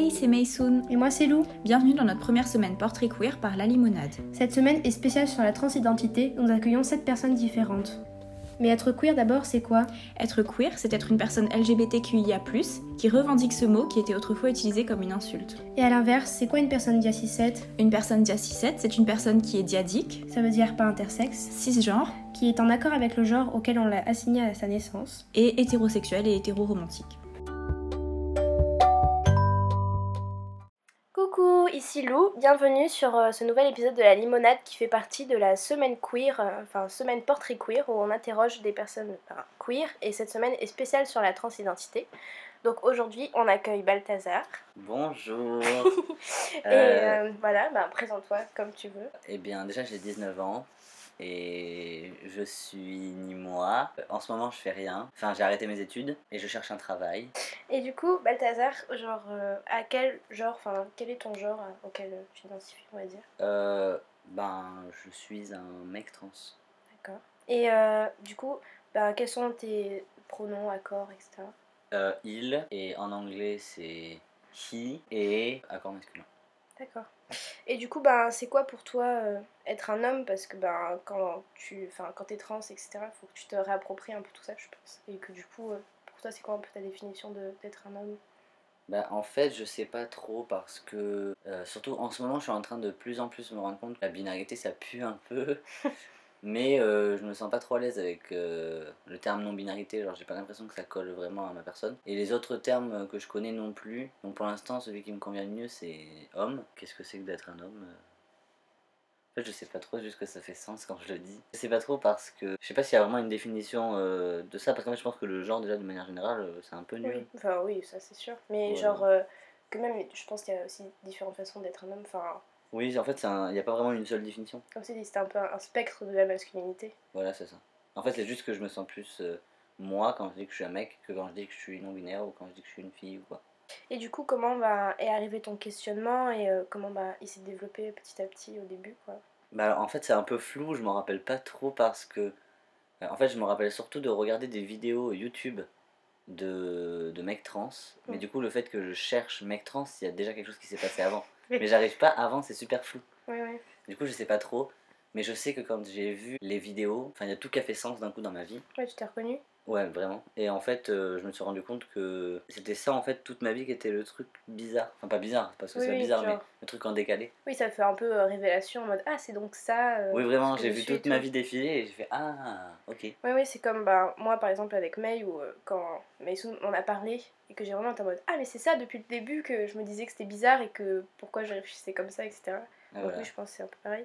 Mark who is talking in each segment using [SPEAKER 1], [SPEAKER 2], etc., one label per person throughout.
[SPEAKER 1] Hey, c'est Maysoon.
[SPEAKER 2] Et moi, c'est Lou.
[SPEAKER 1] Bienvenue dans notre première semaine portrait queer par La Limonade.
[SPEAKER 2] Cette semaine est spéciale sur la transidentité. Nous accueillons 7 personnes différentes. Mais être queer d'abord, c'est quoi?
[SPEAKER 1] Être queer, c'est être une personne LGBTQIA, qui revendique ce mot qui était autrefois utilisé comme une insulte.
[SPEAKER 2] Et à l'inverse, c'est quoi une personne dia 7
[SPEAKER 1] Une personne dia 7 c'est une personne qui est diadique,
[SPEAKER 2] ça veut dire pas intersexe,
[SPEAKER 1] cisgenre,
[SPEAKER 2] qui est en accord avec le genre auquel on l'a assigné à sa naissance,
[SPEAKER 1] et hétérosexuel et hétéroromantique.
[SPEAKER 2] Ici Lou, bienvenue sur euh, ce nouvel épisode de la limonade qui fait partie de la semaine queer, euh, enfin semaine portrait queer où on interroge des personnes queer et cette semaine est spéciale sur la transidentité. Donc aujourd'hui on accueille Balthazar.
[SPEAKER 3] Bonjour.
[SPEAKER 2] et euh, voilà, bah, présente-toi comme tu veux.
[SPEAKER 3] Eh bien déjà j'ai 19 ans, et je suis ni moi. En ce moment, je fais rien. Enfin, j'ai arrêté mes études et je cherche un travail.
[SPEAKER 2] Et du coup, Balthazar, genre, euh, à quel genre, enfin, quel est ton genre euh, auquel tu t'identifies, on va dire?
[SPEAKER 3] Euh, Ben, je suis un mec trans.
[SPEAKER 2] D'accord. Et euh, du coup, ben, quels sont tes pronoms, accords, etc.
[SPEAKER 3] il, et en anglais, c'est he, et accord masculin.
[SPEAKER 2] D'accord. Et du coup, ben, c'est quoi pour toi euh, être un homme? Parce que ben, quand tu quand es trans, etc., il faut que tu te réappropries un peu tout ça, je pense. Et que du coup, euh, pour toi, c'est quoi un peu ta définition d'être un homme?
[SPEAKER 3] Bah, en fait, je sais pas trop parce que, euh, surtout en ce moment, je suis en train de plus en plus me rendre compte que la binarité ça pue un peu. Mais euh, je me sens pas trop à l'aise avec euh, le terme non-binarité, genre j'ai pas l'impression que ça colle vraiment à ma personne. Et les autres termes que je connais non plus, donc pour l'instant celui qui me convient le mieux c'est homme. Qu'est-ce que c'est que d'être un homme En fait je sais pas trop juste que ça fait sens quand je le dis. Je sais pas trop parce que je sais pas s'il y a vraiment une définition euh, de ça, parce que je pense que le genre déjà de manière générale c'est un peu nul.
[SPEAKER 2] Oui, enfin oui ça c'est sûr. Mais genre que même je pense qu'il y a aussi différentes façons d'être un homme, enfin
[SPEAKER 3] oui, en fait, il n'y a pas vraiment une seule définition.
[SPEAKER 2] Comme si c'était un peu un spectre de la masculinité.
[SPEAKER 3] Voilà, c'est ça. En fait, c'est juste que je me sens plus euh, moi quand je dis que je suis un mec que quand je dis que je suis non-binaire ou quand je dis que je suis une fille ou quoi.
[SPEAKER 2] Et du coup, comment bah, est arrivé ton questionnement et euh, comment bah, il s'est développé petit à petit au début quoi?
[SPEAKER 3] Bah, En fait, c'est un peu flou, je m'en rappelle pas trop parce que. Euh, en fait, je me rappelle surtout de regarder des vidéos YouTube de, de mecs trans. Mais du coup, le fait que je cherche mec trans, il y a déjà quelque chose qui s'est passé avant mais j'arrive pas avant, c'est super flou. Du coup, je sais pas trop. Mais je sais que quand j'ai vu les vidéos, enfin, il y a tout qui a fait sens d'un coup dans ma vie.
[SPEAKER 2] Ouais, tu t'es reconnu
[SPEAKER 3] Ouais, vraiment. Et en fait, euh, je me suis rendu compte que c'était ça, en fait, toute ma vie qui était le truc bizarre. Enfin, pas bizarre, parce que c'est bizarre, mais le truc en décalé.
[SPEAKER 2] Oui, ça fait un peu euh, révélation en mode Ah, c'est donc ça.
[SPEAKER 3] Euh, oui, vraiment, j'ai vu toute ma vie défiler et j'ai fait Ah, ok.
[SPEAKER 2] Oui, oui, c'est comme bah, moi, par exemple, avec May, où quand May on a parlé et que j'ai vraiment été en mode Ah, mais c'est ça depuis le début que je me disais que c'était bizarre et que pourquoi je réfléchissais comme ça, etc. Ah, oui, je pense que c'est un peu pareil.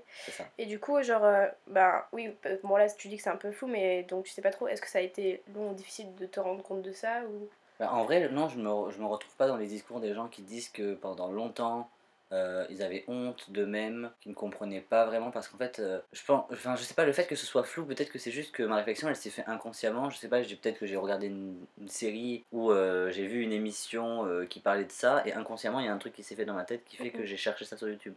[SPEAKER 2] Et du coup, genre, euh, bah oui, bon là, tu dis que c'est un peu fou, mais donc tu sais pas trop, est-ce que ça a été long ou difficile de te rendre compte de ça ou...
[SPEAKER 3] Bah, en vrai, non, je me, je me retrouve pas dans les discours des gens qui disent que pendant longtemps, euh, ils avaient honte d'eux-mêmes, qu'ils ne comprenaient pas vraiment parce qu'en fait, euh, je pense, enfin, je sais pas, le fait que ce soit flou, peut-être que c'est juste que ma réflexion elle s'est faite inconsciemment. Je sais pas, peut-être que j'ai regardé une, série ou j'ai vu une émission qui parlait de ça et inconsciemment il y a un truc qui s'est fait dans ma tête qui fait que j'ai cherché ça sur YouTube.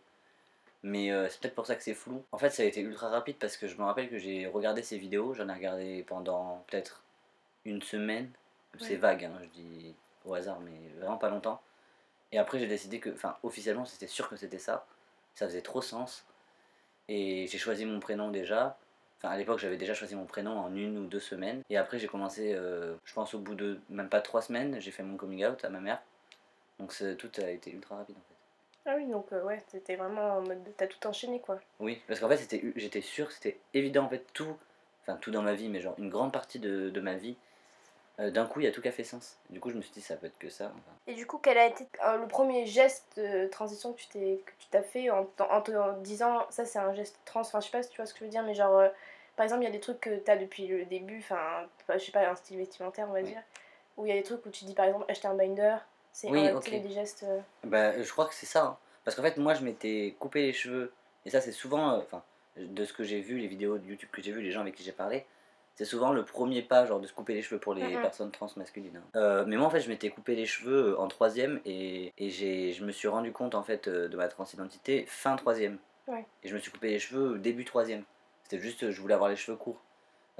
[SPEAKER 3] Mais euh, c'est peut-être pour ça que c'est flou. En fait, ça a été ultra rapide parce que je me rappelle que j'ai regardé ces vidéos. J'en ai regardé pendant peut-être une semaine. C'est vague, hein, je dis au hasard, mais vraiment pas longtemps. Et après, j'ai décidé que, enfin, officiellement, c'était sûr que c'était ça. Ça faisait trop sens. Et j'ai choisi mon prénom déjà. Enfin, à l'époque, j'avais déjà choisi mon prénom en une ou deux semaines. Et après, j'ai commencé, euh, je pense, au bout de même pas trois semaines, j'ai fait mon coming out à ma mère. Donc tout a été ultra rapide en fait.
[SPEAKER 2] Ah oui, donc euh, ouais, c'était vraiment en mode. T'as tout enchaîné quoi.
[SPEAKER 3] Oui, parce qu'en fait, c'était, j'étais sûr, c'était évident en fait, tout, enfin tout dans ma vie, mais genre une grande partie de, de ma vie, euh, d'un coup, il y a tout qui a fait sens. Du coup, je me suis dit, ça peut être que ça.
[SPEAKER 2] Et du coup, quel a été euh, le premier geste de transition que tu t'es que tu t'as fait en, en, te disant, ça c'est un geste trans, enfin je sais pas si tu vois ce que je veux dire, mais genre, par exemple, il y a des trucs que t'as depuis le début, enfin, je sais pas, un style vestimentaire, on va dire, où il y a des trucs où tu dis par exemple, acheter un binder. C'est
[SPEAKER 3] oui, des gestes. Euh, bah, je crois que c'est ça. Hein. Parce qu'en fait, moi, je m'étais coupé les cheveux. Et ça, c'est souvent. Euh, enfin, de ce que j'ai vu, les vidéos de YouTube que j'ai vu, les gens avec qui j'ai parlé, c'est souvent le premier pas, genre de se couper les cheveux pour les personnes trans masculines. Hein. Euh, mais moi, en fait, je m'étais coupé les cheveux en troisième et, et je me suis rendu compte, en fait, de ma transidentité fin troisième. Et je me suis coupé les cheveux début troisième. C'était juste, je voulais avoir les cheveux courts.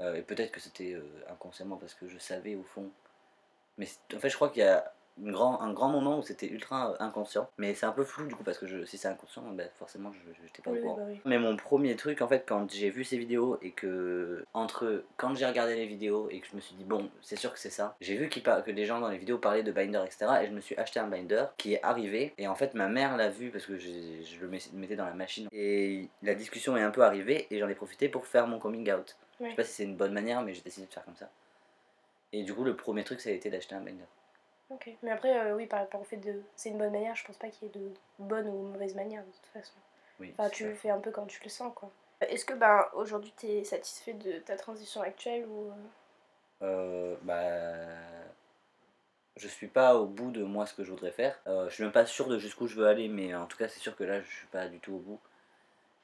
[SPEAKER 3] et peut-être que c'était inconsciemment parce que je savais au fond. Mais en fait, je crois qu'il y a une grand, un grand moment où c'était ultra inconscient. Mais c'est un peu flou du coup, parce que je, si c'est inconscient, bah, forcément, je n'étais pas au courant.
[SPEAKER 2] bah oui.
[SPEAKER 3] Mais mon premier truc, en fait, quand j'ai vu ces vidéos et que, entre quand j'ai regardé les vidéos et que je me suis dit, bon, c'est sûr que c'est ça, j'ai vu par- que les gens dans les vidéos parlaient de binder, etc. Et je me suis acheté un binder qui est arrivé. Et en fait, ma mère l'a vu parce que j'ai- je le mettais dans la machine. Et la discussion est un peu arrivée et j'en ai profité pour faire mon coming out. Je
[SPEAKER 2] Ouais.
[SPEAKER 3] sais pas si c'est une bonne manière, mais j'ai décidé de faire comme ça. Et du coup, le premier truc, ça a été d'acheter un binder.
[SPEAKER 2] Ok. Mais après, euh, oui, par rapport au fait de. C'est une bonne manière, je pense pas qu'il y ait de bonne ou mauvaise manière de toute façon.
[SPEAKER 3] Oui,
[SPEAKER 2] Enfin, tu le fais un peu quand tu le sens, quoi. Est-ce que, ben, aujourd'hui, t'es satisfait de ta transition actuelle ou. euh,
[SPEAKER 3] Euh, bah, je suis pas au bout de moi ce que je voudrais faire. Euh, je suis même pas sûr de jusqu'où je veux aller, mais en tout cas, c'est sûr que là, je suis pas du tout au bout.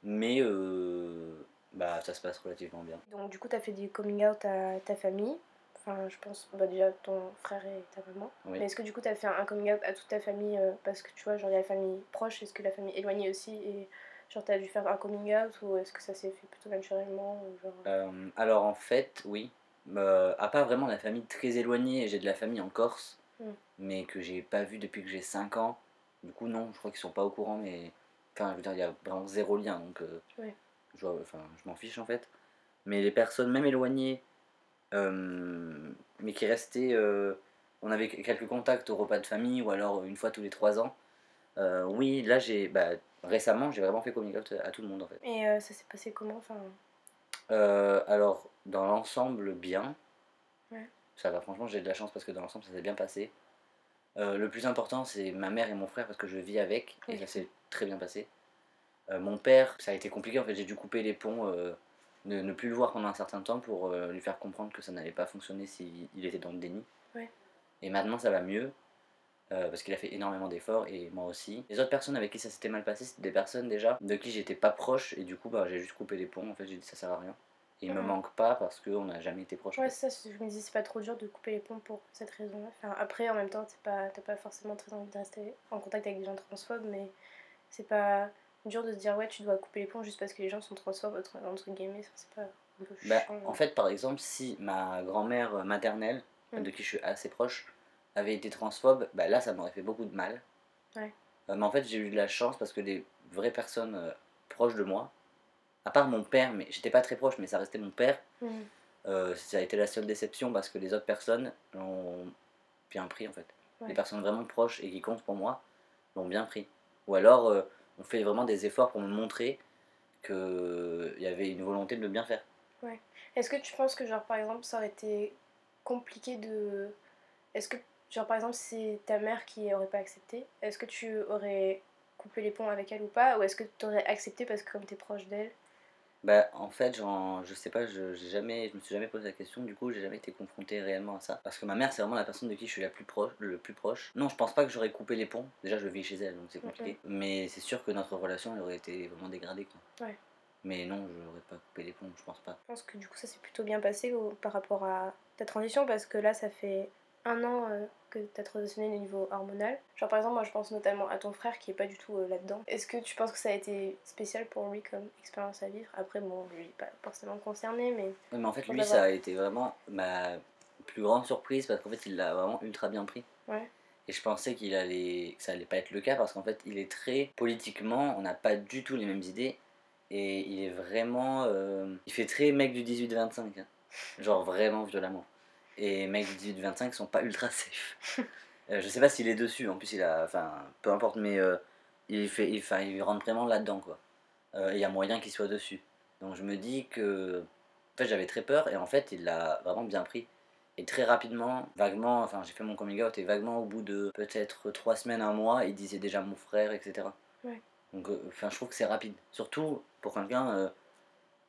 [SPEAKER 3] Mais euh, bah, ça se passe relativement bien.
[SPEAKER 2] Donc, du coup, t'as fait du coming out à ta famille. Enfin, je pense, bah, déjà ton frère et ta maman.
[SPEAKER 3] Oui.
[SPEAKER 2] Mais est-ce que, du coup, t'as fait un coming out à toute ta famille euh, Parce que tu vois, genre, il y a la famille proche, est-ce que la famille éloignée aussi Et genre, t'as dû faire un coming out ou est-ce que ça s'est fait plutôt naturellement ou genre...
[SPEAKER 3] Euh, alors en fait, oui. Euh, à part vraiment la famille très éloignée, j'ai de la famille en Corse,
[SPEAKER 2] Mm.
[SPEAKER 3] mais que j'ai pas vu depuis que j'ai 5 ans. Du coup, non, je crois qu'ils sont pas au courant, mais. Enfin, je veux dire, il y a vraiment zéro lien, donc. euh,
[SPEAKER 2] Ouais.
[SPEAKER 3] je, vois- enfin, je m'en fiche en fait. Mais les personnes, même éloignées, euh, mais qui restaient. euh, on avait quelques contacts au repas de famille ou alors une fois tous les 3 ans. Euh, oui, là, j'ai. Bah, récemment, j'ai vraiment fait coming out à tout le monde en fait.
[SPEAKER 2] Et euh, ça s'est passé comment enfin,
[SPEAKER 3] Euh, alors, dans l'ensemble, bien.
[SPEAKER 2] Ouais.
[SPEAKER 3] Ça va, franchement, j'ai de la chance parce que dans l'ensemble, ça s'est bien passé. Euh, le plus important, c'est ma mère et mon frère parce que je vis avec et
[SPEAKER 2] Oui.
[SPEAKER 3] ça s'est très bien passé. Euh, mon père, ça a été compliqué en fait, j'ai dû couper les ponts, euh, ne, ne plus le voir pendant un certain temps pour euh, lui faire comprendre que ça n'allait pas fonctionner s'il il était dans le déni.
[SPEAKER 2] Ouais.
[SPEAKER 3] Et maintenant, ça va mieux euh, parce qu'il a fait énormément d'efforts et moi aussi. Les autres personnes avec qui ça s'était mal passé, c'était des personnes déjà de qui j'étais pas proche et du coup, bah, j'ai juste coupé les ponts. En fait, j'ai dit ça sert à rien. Et il me
[SPEAKER 2] Mhm.
[SPEAKER 3] manque pas parce qu'on n'a jamais été proche.
[SPEAKER 2] Ouais, ça, je me dis, c'est pas trop dur de couper les ponts pour cette raison-là. Enfin, après, en même temps, pas, t'as pas forcément très envie de rester en contact avec des gens transphobes, mais c'est pas dur de se dire, ouais, tu dois couper les ponts juste parce que les gens sont transphobes, entre, entre guillemets, c'est pas un peu
[SPEAKER 3] Bah,
[SPEAKER 2] chiant.
[SPEAKER 3] en fait, par exemple, si ma grand-mère maternelle,
[SPEAKER 2] Mm.
[SPEAKER 3] de qui je suis assez proche, avait été transphobe, bah là, ça m'aurait fait beaucoup de mal.
[SPEAKER 2] Ouais.
[SPEAKER 3] Euh, mais en fait, j'ai eu de la chance parce que des vraies personnes euh, proches de moi, à part mon père, mais j'étais pas très proche, mais ça restait mon père,
[SPEAKER 2] Mhm.
[SPEAKER 3] euh, ça a été la seule déception parce que les autres personnes l'ont bien pris en fait.
[SPEAKER 2] Ouais.
[SPEAKER 3] Les personnes vraiment proches et qui comptent pour moi l'ont bien pris. Ou alors, on fait vraiment des efforts pour me montrer qu'il y avait une volonté de bien faire.
[SPEAKER 2] Est-ce que tu penses que, genre, par exemple, ça aurait été compliqué de. Est-ce que, genre, par exemple, c'est ta mère qui aurait pas accepté, est-ce que tu aurais coupé les ponts avec elle ou pas Ou est-ce que tu aurais accepté parce que, comme t'es proche d'elle
[SPEAKER 3] Bah en fait genre, je sais pas, je, jamais, je me suis jamais posé la question, du coup j'ai jamais été confronté réellement à ça. Parce que ma mère c'est vraiment la personne de qui je suis la plus proche, le plus proche. Non je pense pas que j'aurais coupé les ponts, déjà je vis chez elle donc c'est compliqué. Mais c'est sûr que notre relation elle aurait été vraiment dégradée quoi.
[SPEAKER 2] Ouais.
[SPEAKER 3] Mais non je n'aurais pas coupé les ponts, je pense pas.
[SPEAKER 2] Je pense que du coup ça s'est plutôt bien passé par rapport à ta transition parce que là ça fait un an euh, que tu as transitionné au niveau hormonal. Genre par exemple moi je pense notamment à ton frère qui est pas du tout euh, là-dedans. Est-ce que tu penses que ça a été spécial pour lui comme expérience à vivre? Après bon lui pas forcément concerné mais
[SPEAKER 3] Ouais, mais en fait lui ça a été vraiment ma plus grande surprise parce qu'en fait il l'a vraiment ultra bien pris.
[SPEAKER 2] ouais.
[SPEAKER 3] Et je pensais qu'il allait, que ça allait pas être le cas parce qu'en fait, il est très politiquement, on n'a pas du tout les mêmes idées. Et il est vraiment. euh, il fait très mec du 18-25. hein. Genre vraiment violemment. Et mecs du 18-25 sont pas ultra safe. Euh, je sais pas s'il est dessus, en plus il a. Enfin, peu importe, mais euh, il, fait, il, il rentre vraiment là-dedans quoi. Euh, il y a moyen qu'il soit dessus. Donc je me dis que. En fait, j'avais très peur et en fait, il l'a vraiment bien pris. Et très rapidement, vaguement, enfin j'ai fait mon coming out et vaguement au bout de peut-être trois semaines, un mois, il disait déjà mon frère, etc.
[SPEAKER 2] Ouais.
[SPEAKER 3] Donc euh, enfin je trouve que c'est rapide. Surtout pour quelqu'un euh,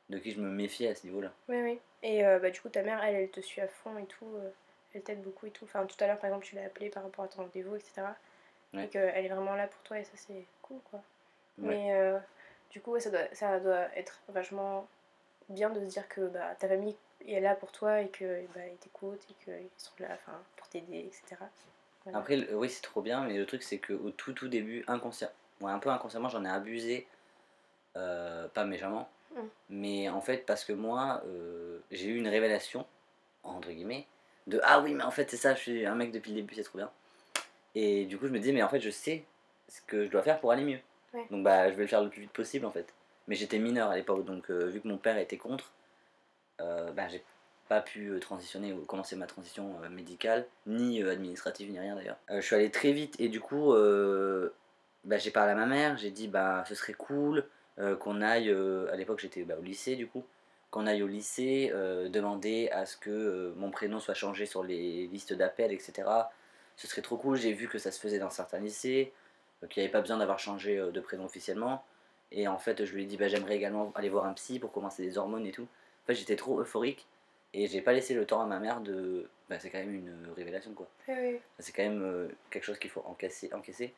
[SPEAKER 3] de qui je me méfiais à ce niveau-là.
[SPEAKER 2] Oui, oui. Et euh, bah, du coup, ta mère, elle, elle te suit à fond et tout. euh, elle t'aide beaucoup et tout. Enfin, tout à l'heure, par exemple, tu l'as appelée par rapport à ton rendez-vous, etc.
[SPEAKER 3] Ouais.
[SPEAKER 2] Et qu'elle est vraiment là pour toi et ça, c'est cool, quoi.
[SPEAKER 3] Ouais.
[SPEAKER 2] Mais euh, du coup, ouais, ça, doit, ça doit être vachement bien de se dire que bah, ta famille est là pour toi et que bah, t'écoutent et qu'ils sont là pour t'aider, etc. Voilà.
[SPEAKER 3] Après, le- oui, c'est trop bien, mais le truc, c'est qu'au tout, tout début, inconscient, ouais, un peu inconsciemment, j'en ai abusé, pas méchamment,
[SPEAKER 2] Mm.
[SPEAKER 3] mais en fait, parce que moi, euh, j'ai eu une révélation, entre guillemets, de Ah oui, mais en fait, c'est ça, je suis un mec depuis le début, c'est trop bien. Et du coup, je me dis, mais en fait, je sais ce que je dois faire pour aller mieux.
[SPEAKER 2] Ouais.
[SPEAKER 3] Donc, bah, je vais le faire le plus vite possible, en fait. Mais j'étais mineur à l'époque, donc euh, vu que mon père était contre, euh, bah, j'ai pas pu transitionner ou commencer ma transition médicale, ni administrative, ni rien d'ailleurs. Je suis allé très vite et du coup, bah, j'ai parlé à ma mère, j'ai dit, bah, ce serait cool qu'on aille, euh, à l'époque j'étais bah, au lycée du coup, qu'on aille au lycée, euh, demander à ce que euh, mon prénom soit changé sur les listes d'appel, etc. Ce serait trop cool, j'ai vu que ça se faisait dans certains lycées, euh, qu'il n'y avait pas besoin d'avoir changé euh, de prénom officiellement. Et en fait, je lui ai dit, bah, j'aimerais également aller voir un psy pour commencer des hormones et tout. En fait, j'étais trop euphorique et j'ai pas laissé le temps à ma mère de. Bah, c'est quand même une révélation quoi.
[SPEAKER 2] Oui.
[SPEAKER 3] C'est quand même euh, quelque chose qu'il faut encaisser. encaisser.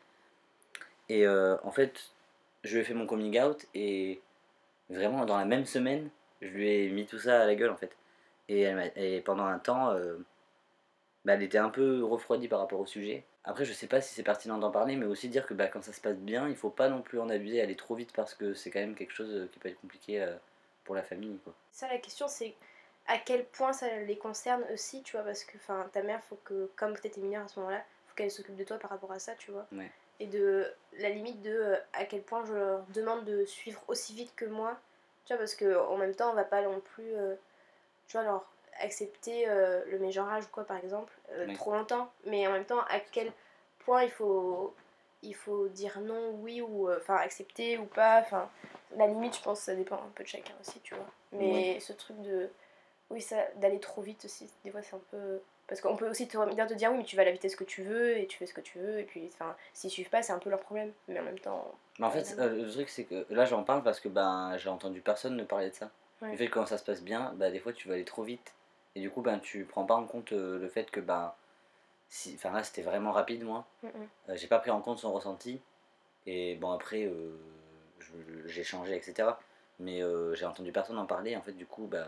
[SPEAKER 3] Et euh, en fait, je lui ai fait mon coming out et vraiment dans la même semaine, je lui ai mis tout ça à la gueule en fait. Et, elle et pendant un temps, euh, bah, elle était un peu refroidie par rapport au sujet. Après, je sais pas si c'est pertinent d'en parler, mais aussi dire que bah, quand ça se passe bien, il faut pas non plus en abuser, aller trop vite parce que c'est quand même quelque chose qui peut être compliqué euh, pour la famille. Quoi.
[SPEAKER 2] Ça, la question, c'est à quel point ça les concerne aussi, tu vois, parce que ta mère, faut que, comme tu étais mineure à ce moment-là, faut qu'elle s'occupe de toi par rapport à ça, tu vois.
[SPEAKER 3] Ouais.
[SPEAKER 2] Et de la limite de euh, à quel point je leur demande de suivre aussi vite que moi, tu vois, parce que en même temps, on va pas non plus, euh, tu vois, leur accepter euh, le mégenrage ou quoi, par exemple, euh,
[SPEAKER 3] Oui.
[SPEAKER 2] trop longtemps. Mais en même temps, à quel point il faut, il faut dire non, oui, ou enfin accepter ou pas, enfin la limite, je pense, ça dépend un peu de chacun aussi, tu vois. Mais ce truc de. Oui, ça, d'aller trop vite aussi, des fois c'est un peu. Parce qu'on peut aussi te, dire, oui, mais tu vas à la vitesse que tu veux et tu fais ce que tu veux, et puis, enfin, s'ils suivent pas, c'est un peu leur problème. Mais en même temps.
[SPEAKER 3] Mais en fait,
[SPEAKER 2] Ouais.
[SPEAKER 3] euh, le truc, c'est que là, j'en parle parce que ben, j'ai entendu personne ne parler de ça.
[SPEAKER 2] Ouais.
[SPEAKER 3] Le fait que quand ça se passe bien, bah, des fois, tu vas aller trop vite. Et du coup, ben, tu prends pas en compte euh, le fait que, ben, si, enfin là, c'était vraiment rapide, moi.
[SPEAKER 2] Mm.
[SPEAKER 3] Euh, j'ai pas pris en compte son ressenti. Et bon, après, euh, j'ai changé, etc. Mais euh, j'ai entendu personne en parler. En fait, du coup, ben,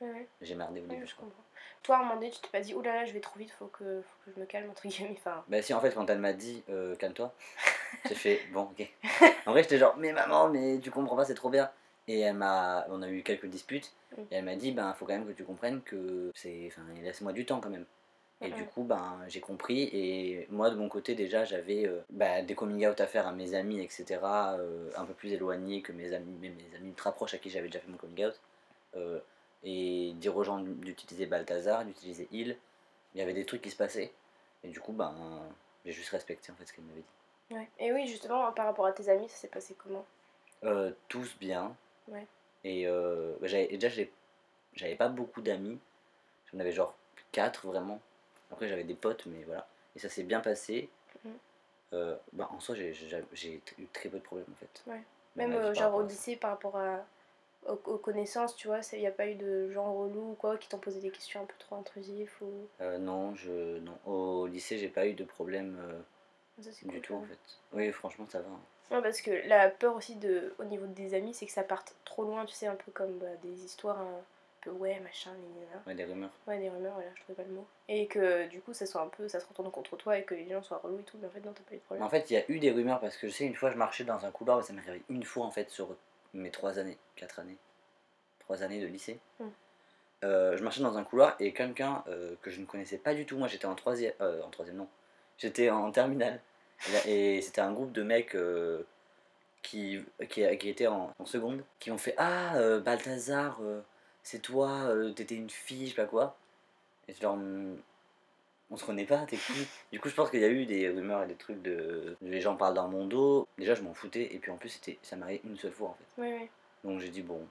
[SPEAKER 2] Ouais,
[SPEAKER 3] j'ai merdé au
[SPEAKER 2] ouais,
[SPEAKER 3] début.
[SPEAKER 2] je comprends. Toi, à un moment donné, tu t'es pas dit, oulala, je vais trop vite, faut que, faut que je me calme, entre guillemets. Enfin,
[SPEAKER 3] Bah si en fait quand elle m'a dit euh, calme-toi, j'ai fait bon ok. En vrai j'étais genre mais maman mais tu comprends pas c'est trop bien. Et elle m'a, on a eu quelques disputes
[SPEAKER 2] Mm.
[SPEAKER 3] et elle m'a dit ben faut quand même que tu comprennes que c'est, enfin laisse-moi du temps quand même. Et du coup ben j'ai compris et moi de mon côté déjà j'avais euh, bah, des coming out à faire à mes amis etc. euh, un peu plus éloignés que mes amis, mes, mes amis ultra proches à qui j'avais déjà fait mon coming out. Et dire aux gens d'utiliser Balthazar, d'utiliser Il, il y avait des trucs qui se passaient. Et du coup, ben, j'ai juste respecté en fait ce qu'elle m'avait dit.
[SPEAKER 2] ouais. Et oui, justement, par rapport à tes amis, ça s'est passé comment?
[SPEAKER 3] Euh, tous bien.
[SPEAKER 2] Ouais.
[SPEAKER 3] Et euh, bah, j'avais, déjà, j'avais pas beaucoup d'amis. J'en avais genre 4 vraiment. Après, j'avais des potes, mais voilà. Et ça s'est bien passé.
[SPEAKER 2] Mhm.
[SPEAKER 3] Euh, bah, en soi, j'ai, eu très peu de problèmes en fait.
[SPEAKER 2] Ouais. Même genre au lycée par rapport à, aux, aux connaissances, tu vois, il n'y a pas eu de gens relous ou quoi qui t'ont posé des questions un peu trop intrusives ou...
[SPEAKER 3] Euh, non, je, non, au lycée, j'ai pas eu de problème euh,
[SPEAKER 2] Ça,
[SPEAKER 3] du
[SPEAKER 2] cool,
[SPEAKER 3] tout en fait. Oui, franchement, ça va. hein.
[SPEAKER 2] Ouais, parce que la peur aussi de, au niveau des amis, c'est que ça parte trop loin, tu sais, un peu comme bah, des histoires un peu ouais, machin, gna,
[SPEAKER 3] Ouais, des rumeurs.
[SPEAKER 2] ouais, des rumeurs, voilà, je trouvais pas le mot. Et que du coup, ça soit un peu, ça se retourne contre toi et que les gens soient relous et tout, mais en fait, non, t'as pas eu de problème.
[SPEAKER 3] en fait, il y a eu des rumeurs parce que je sais, une fois, je marchais dans un couloir, ça m'est arrivé une fois en fait sur mes trois années, quatre années, trois années de lycée.
[SPEAKER 2] Mm.
[SPEAKER 3] Euh, je marchais dans un couloir et quelqu'un euh, que je ne connaissais pas du tout, moi j'étais en troisième, euh, en troisième non, j'étais en terminale. Et, c'était un groupe de mecs qui, qui, qui étaient en, en seconde, qui m'ont fait Ah, Balthazar, c'est toi, t'étais une fille, je sais pas quoi. Et je leur. On se connaît pas, t'es qui? Du coup, je pense qu'il y a eu des rumeurs et des trucs de. Les gens parlent dans mon dos. Déjà, je m'en foutais, et puis en plus, c'était ça m'arrivait une seule fois en fait.
[SPEAKER 2] Ouais, ouais.
[SPEAKER 3] Donc j'ai dit, bon,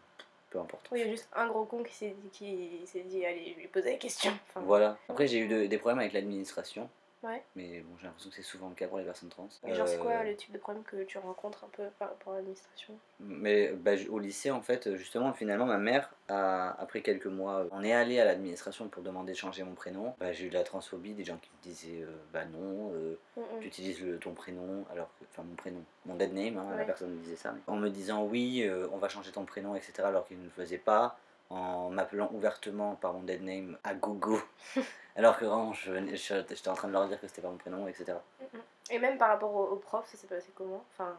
[SPEAKER 3] peu importe.
[SPEAKER 2] Oui, il y a juste un gros con qui s'est dit, qui s'est dit allez, je lui poser la question. Enfin,
[SPEAKER 3] Voilà. Après, j'ai eu de- des problèmes avec l'administration.
[SPEAKER 2] Ouais.
[SPEAKER 3] Mais bon, j'ai l'impression que c'est souvent le cas pour les personnes trans.
[SPEAKER 2] Et genre, c'est quoi
[SPEAKER 3] Euh,
[SPEAKER 2] le type de problème que tu rencontres un peu par rapport à l'administration?
[SPEAKER 3] Mais bah, au lycée, en fait, justement, finalement, ma mère, a, après quelques mois, on est allé à l'administration pour demander de changer mon prénom. Bah, j'ai eu de la transphobie, des gens qui me disaient euh, bah non, euh,
[SPEAKER 2] Mm, mm.
[SPEAKER 3] tu utilises le, ton prénom, alors que, enfin mon prénom, mon dead name, hein, la personne me disait ça. En me disant oui, euh, on va changer ton prénom, etc., alors qu'il ne le faisait pas, en m'appelant ouvertement par mon dead name à gogo, alors que vraiment, j'étais en train de leur dire que c'était pas mon prénom, etc.
[SPEAKER 2] Et même par rapport au, au prof, ça s'est passé comment? Enfin,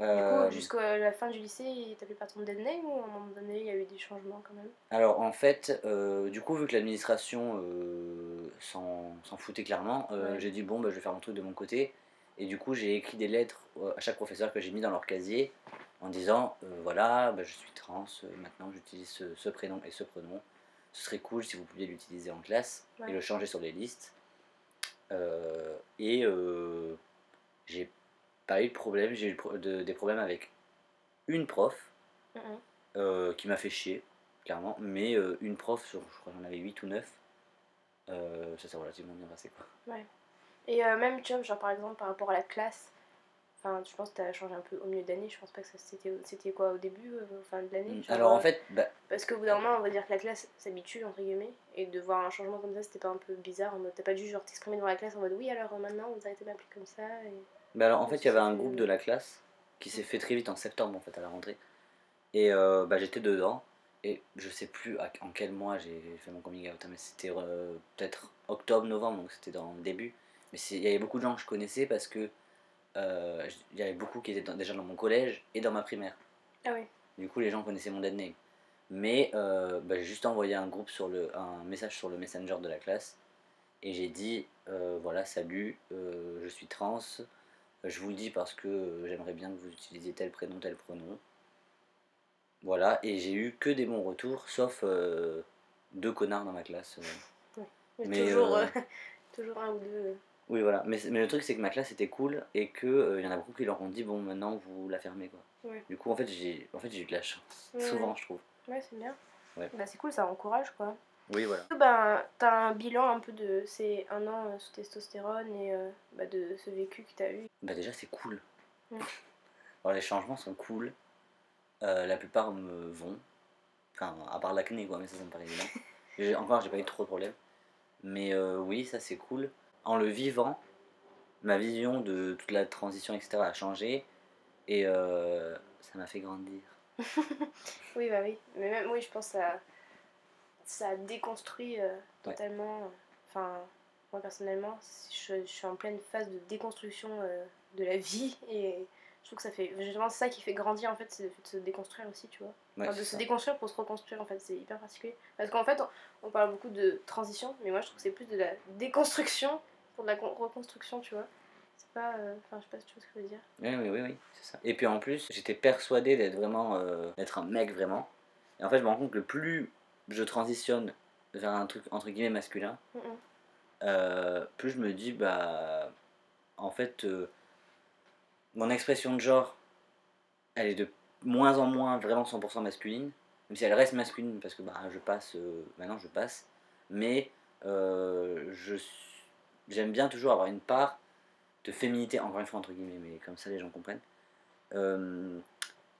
[SPEAKER 3] Euh,
[SPEAKER 2] du coup, jusqu'à la fin du lycée, t'appelais pas ton dead name ou à un moment donné, il y a eu des changements quand même?
[SPEAKER 3] Alors en fait, euh, du coup, vu que l'administration, euh, s'en foutait clairement. Euh,
[SPEAKER 2] Ouais.
[SPEAKER 3] J'ai dit bon, bah, je vais faire mon truc de mon côté. Et du coup, j'ai écrit des lettres euh, à chaque professeur que j'ai mis dans leur casier en disant euh, voilà, bah, je suis trans, euh, maintenant j'utilise ce, ce prénom et ce pronom. Ce serait cool si vous pouviez l'utiliser en classe
[SPEAKER 2] Ouais.
[SPEAKER 3] et le changer sur les listes. Euh, et euh, j'ai pas eu de problème, j'ai eu de- des problèmes avec une prof qui m'a fait chier, clairement, mais une prof sur, je crois j'en avais 8 ou 9, euh, ça s'est relativement bien passé quoi.
[SPEAKER 2] Et même, tu vois, genre par exemple par rapport à la classe, enfin, je pense que tu as changé un peu au milieu d'année, je pense pas que c'était quoi au début, euh, fin de l'année
[SPEAKER 3] Alors en fait, bah,
[SPEAKER 2] Parce qu'au bout d'un moment, on va dire que la classe s'habitue, entre guillemets, et de voir un changement comme ça, c'était pas un peu bizarre en mode t'as pas dû genre t'exprimer devant la classe en mode oui, alors euh, maintenant vous arrêtez d'appeler comme ça. Et...
[SPEAKER 3] bah alors en fait il y avait un groupe de la classe qui s'est fait très vite en septembre en fait à la rentrée. Et euh, bah, j'étais dedans, et je sais plus à- en quel mois j'ai fait mon coming out, hein, mais c'était euh, peut-être octobre, novembre, donc c'était dans le début. Mais il y avait beaucoup de gens que je connaissais parce que euh, il y avait beaucoup qui étaient dans- déjà dans mon collège et dans ma primaire.
[SPEAKER 2] Ah oui.
[SPEAKER 3] Du coup, les gens connaissaient mon dead name. Mais euh, bah, j'ai juste envoyé un groupe sur le, un message sur le messenger de la classe et j'ai dit euh, voilà salut, je suis trans, je vous le dis parce que j'aimerais bien que vous utilisiez tel prénom, tel pronom. Voilà, et j'ai eu que des bons retours, sauf deux connards dans ma classe.
[SPEAKER 2] Mais, toujours, toujours un ou deux. Euh.
[SPEAKER 3] Oui, voilà, mais, mais le truc c'est que ma classe était cool et qu'il y en a beaucoup qui leur ont dit bon, maintenant vous la fermez quoi.
[SPEAKER 2] Ouais.
[SPEAKER 3] Du coup, en fait, j'ai en fait, eu de la chance,
[SPEAKER 2] Ouais,
[SPEAKER 3] souvent, je trouve.
[SPEAKER 2] Ouais, c'est bien.
[SPEAKER 3] Ouais.
[SPEAKER 2] Bah, c'est cool, ça encourage quoi.
[SPEAKER 3] Oui, voilà.
[SPEAKER 2] Ben, t'as un bilan un peu de ces un an euh, sous testostérone et euh, bah, de ce vécu que t'as eu.
[SPEAKER 3] Bah déjà c'est cool. Alors, les changements sont cool. Euh, la plupart me vont. Enfin, à part l'acné quoi, mais ça ça me paraît évident. Encore j'ai pas eu trop de problèmes. Mais euh, oui, ça c'est cool. En le vivant, ma vision de toute la transition etc a changé. Et euh, ça m'a fait grandir.
[SPEAKER 2] Oui, bah oui. Mais même, oui, je pense que ça, ça déconstruit euh, totalement. Enfin, moi personnellement, je, je suis en pleine phase de déconstruction euh, de la vie et je trouve que ça fait. Justement, c'est ça qui fait grandir en fait, c'est le fait de se déconstruire aussi, tu vois.
[SPEAKER 3] Ouais,
[SPEAKER 2] Enfin, de se
[SPEAKER 3] ça.
[SPEAKER 2] déconstruire pour se reconstruire en fait, c'est hyper particulier. Parce qu'en fait, on, on parle beaucoup de transition, mais moi je trouve que c'est plus de la déconstruction pour de la con- reconstruction, tu vois. C'est pas. euh, Enfin, je sais pas si tu vois ce que je veux dire.
[SPEAKER 3] Oui, oui, oui, oui, c'est ça. Et puis en plus, j'étais persuadé d'être vraiment, euh, d'être un mec vraiment. Et en fait, je me rends compte que le plus je transitionne vers un truc entre guillemets masculin,
[SPEAKER 2] Mm, mm.
[SPEAKER 3] euh, plus je me dis, bah, en fait, euh, mon expression de genre, elle est de moins en moins vraiment 100% masculine, même si elle reste masculine parce que bah, je passe, euh, maintenant je passe, mais je suis- j'aime bien toujours avoir une part de féminité, encore une fois entre guillemets, mais comme ça les gens comprennent, euh,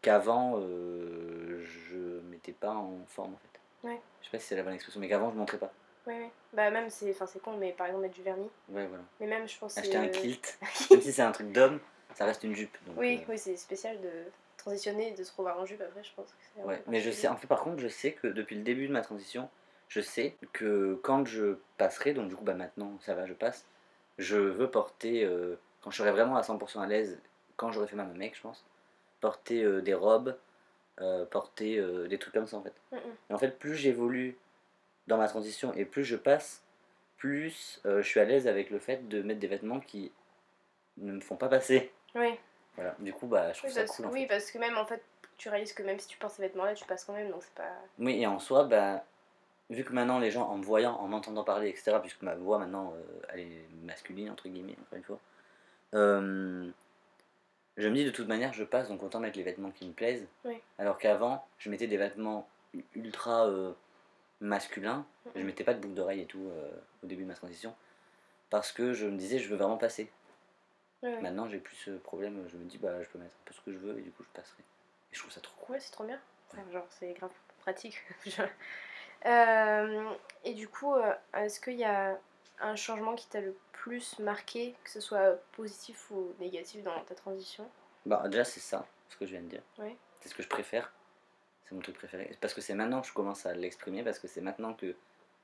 [SPEAKER 3] qu'avant euh, je mettais pas en forme en fait.
[SPEAKER 2] Ouais.
[SPEAKER 3] Je sais pas si c'est la bonne expression, mais qu'avant je montrais pas.
[SPEAKER 2] Ouais, ouais. Bah, même, c'est enfin, c'est con, mais par exemple, mettre du vernis.
[SPEAKER 3] Ouais, voilà.
[SPEAKER 2] Mais même, je pense.
[SPEAKER 3] Acheter un
[SPEAKER 2] euh,
[SPEAKER 3] kilt, même si c'est un truc d'homme, ça reste une jupe. donc,
[SPEAKER 2] Oui,
[SPEAKER 3] euh,
[SPEAKER 2] oui, c'est spécial de transitionner et de se revoir en jupe après, je pense. que
[SPEAKER 3] ouais. Mais je sais, en fait, par contre, je sais que depuis le début de ma transition, je sais que quand je passerai, donc du coup, bah maintenant, ça va, je passe, je veux porter, euh, quand je serai vraiment à 100% à l'aise, quand j'aurai fait ma mec, je pense, porter euh, des robes, euh, porter des trucs comme ça en fait.
[SPEAKER 2] Mm, mm.
[SPEAKER 3] Et en fait, plus j'évolue dans ma transition et plus je passe, plus je suis à l'aise avec le fait de mettre des vêtements qui ne me font pas passer.
[SPEAKER 2] Oui,
[SPEAKER 3] Voilà. Du coup, bah, je trouve
[SPEAKER 2] oui,
[SPEAKER 3] ça cool en
[SPEAKER 2] oui,
[SPEAKER 3] fait.
[SPEAKER 2] parce que même en fait, tu réalises que même si tu portes ces vêtements-là, tu passes quand même, donc c'est pas.
[SPEAKER 3] Oui, et en soi, bah, vu que maintenant les gens, en me voyant, en m'entendant parler, etc., puisque ma voix maintenant, euh, elle est masculine, entre guillemets, encore une fois, euh, je me dis de toute manière, je passe, donc autant mettre les vêtements qui me plaisent.
[SPEAKER 2] Oui.
[SPEAKER 3] Alors qu'avant, je mettais des vêtements ultra euh, masculins, je
[SPEAKER 2] Mhm.
[SPEAKER 3] mettais pas de boucle d'oreille et tout au début de ma transition, parce que je me disais, je veux vraiment passer. Maintenant, j'ai plus ce problème, je me dis, bah, je peux mettre un peu ce que je veux, et du coup, je passerai. Et je trouve ça trop cool.
[SPEAKER 2] Ouais, c'est trop bien. Genre, c'est grave pratique. Euh, et du coup, euh, est-ce qu'il y a un changement qui t'a le plus marqué, que ce soit positif ou négatif dans ta transition?
[SPEAKER 3] Bah déjà c'est ça, ce que je viens de dire.
[SPEAKER 2] Ouais.
[SPEAKER 3] C'est ce que je préfère. C'est mon truc préféré. Parce que c'est maintenant que je commence à l'exprimer, parce que c'est maintenant que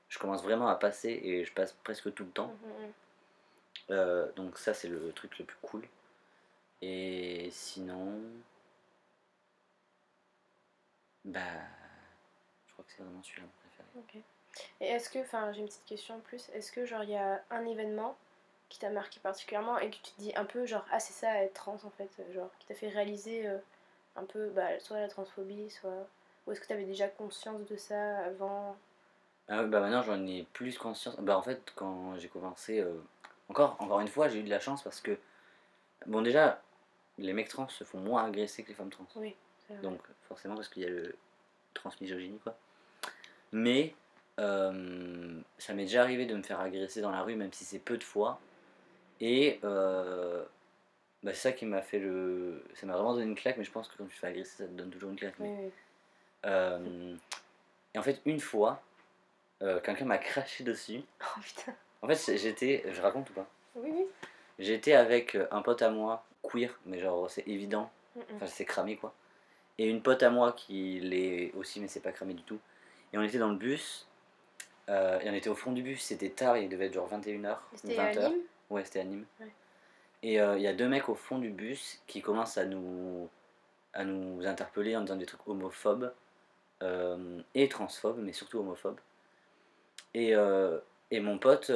[SPEAKER 3] je commence vraiment à passer et je passe presque tout le temps.
[SPEAKER 2] Mhm, mhm.
[SPEAKER 3] Euh, donc ça c'est le truc le plus cool. Et sinon... Bah... Je crois que c'est vraiment celui-là.
[SPEAKER 2] Ok. Et est-ce que, enfin, j'ai une petite question en plus, est-ce que, genre, il y a un événement qui t'a marqué particulièrement et que tu te dis un peu, genre, ah, c'est ça être trans en fait, genre, qui t'a fait réaliser euh, un peu, bah, soit la transphobie, soit. Ou est-ce que tu avais déjà conscience de ça avant?
[SPEAKER 3] Ah, bah maintenant j'en ai plus conscience. Bah en fait, quand j'ai commencé. Euh, encore, encore une fois, j'ai eu de la chance parce que. Bon, déjà, les mecs trans se font moins agresser que les femmes trans.
[SPEAKER 2] Oui.
[SPEAKER 3] Donc, forcément, parce qu'il y a le transmisogynie, quoi. Mais euh, ça m'est déjà arrivé de me faire agresser dans la rue, même si c'est peu de fois. Et euh, bah, c'est ça qui m'a fait le. Ça m'a vraiment donné une claque, mais je pense que quand tu te fais agresser, ça te donne toujours une claque. Euh, et en fait, une fois, quelqu'un m'a craché dessus.
[SPEAKER 2] Oh putain.
[SPEAKER 3] En fait, j'étais. Je raconte ou pas?
[SPEAKER 2] Oui, oui.
[SPEAKER 3] J'étais avec un pote à moi, queer, mais genre c'est évident. Enfin, c'est cramé quoi et une pote à moi qui l'est aussi, mais c'est pas cramé du tout. Et on était dans le bus, euh, et on était au fond du bus, c'était tard, il devait être genre 21h,
[SPEAKER 2] 20h.
[SPEAKER 3] Ouais, c'était à Nîmes. Et euh, il y a deux mecs au fond du bus qui commencent à nous, à nous interpeller en disant des trucs homophobes euh, et transphobes, mais surtout homophobes. Et, et mon pote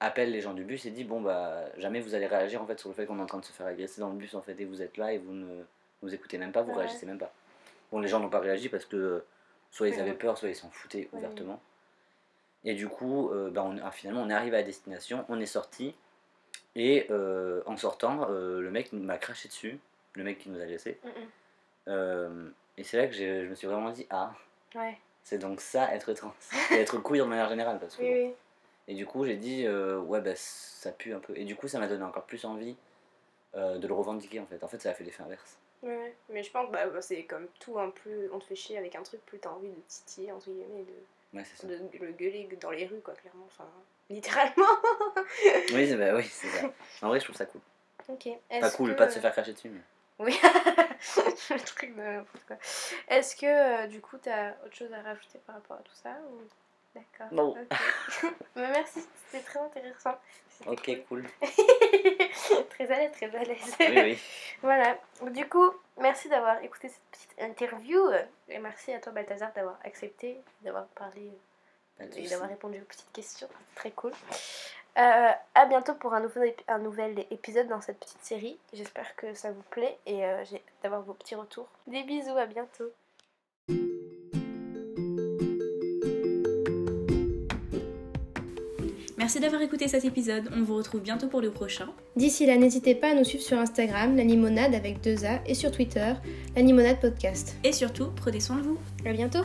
[SPEAKER 3] appelle les gens du bus et dit Bon, bah, jamais vous allez réagir en fait sur le fait qu'on est en train de se faire agresser dans le bus en fait, et vous êtes là et vous ne vous écoutez même pas, vous réagissez même pas. Bon, les gens n'ont pas réagi parce que soit ils avaient peur, soit ils s'en foutaient ouvertement. Et du coup, euh, bah, on, ah, finalement, on est arrivé à destination, on est sorti. Et euh, en sortant, euh, le mec m'a craché dessus, le mec qui nous a laissé. et c'est là que je me suis vraiment dit Ah, c'est donc ça être trans. et être queer de manière générale. Parce que, Et du coup, j'ai dit Ouais, bah, ça pue un peu. Et du coup, ça m'a donné encore plus envie de le revendiquer en fait. En fait, ça a fait l'effet inverse.
[SPEAKER 2] Ouais, mais je pense que bah, c'est comme tout, un plus on te fait chier avec un truc, plus t'as envie de titiller, entre guillemets, de, de, le gueuler dans les rues, quoi, clairement, enfin, littéralement.
[SPEAKER 3] oui, bah, oui c'est ça. En vrai, je trouve ça cool.
[SPEAKER 2] Ok.
[SPEAKER 3] Pas cool, pas de se faire cracher dessus, mais...
[SPEAKER 2] Oui, le truc de n'importe quoi. Est-ce que, euh, du coup, t'as autre chose à rajouter par rapport à tout ça ou... D'accord.
[SPEAKER 3] Non.
[SPEAKER 2] Bah, merci, c'était très intéressant.
[SPEAKER 3] Ok, cool.
[SPEAKER 2] très à l'aise, très à l'aise.
[SPEAKER 3] Oui, oui.
[SPEAKER 2] voilà. Du coup, merci d'avoir écouté cette petite interview. Et merci à toi, Balthazar, d'avoir accepté, d'avoir parlé et d'avoir répondu aux petites questions. Très cool. Euh, à bientôt pour un nouvel, un nouvel épisode dans cette petite série. J'espère que ça vous plaît et euh, j'ai d'avoir vos petits retours. Des bisous, à bientôt.
[SPEAKER 1] Merci d'avoir écouté cet épisode, on vous retrouve bientôt pour le prochain.
[SPEAKER 2] D'ici là, n'hésitez pas à nous suivre sur Instagram, la avec deux A, et sur Twitter, la podcast.
[SPEAKER 1] Et surtout, prenez soin de vous.
[SPEAKER 2] À bientôt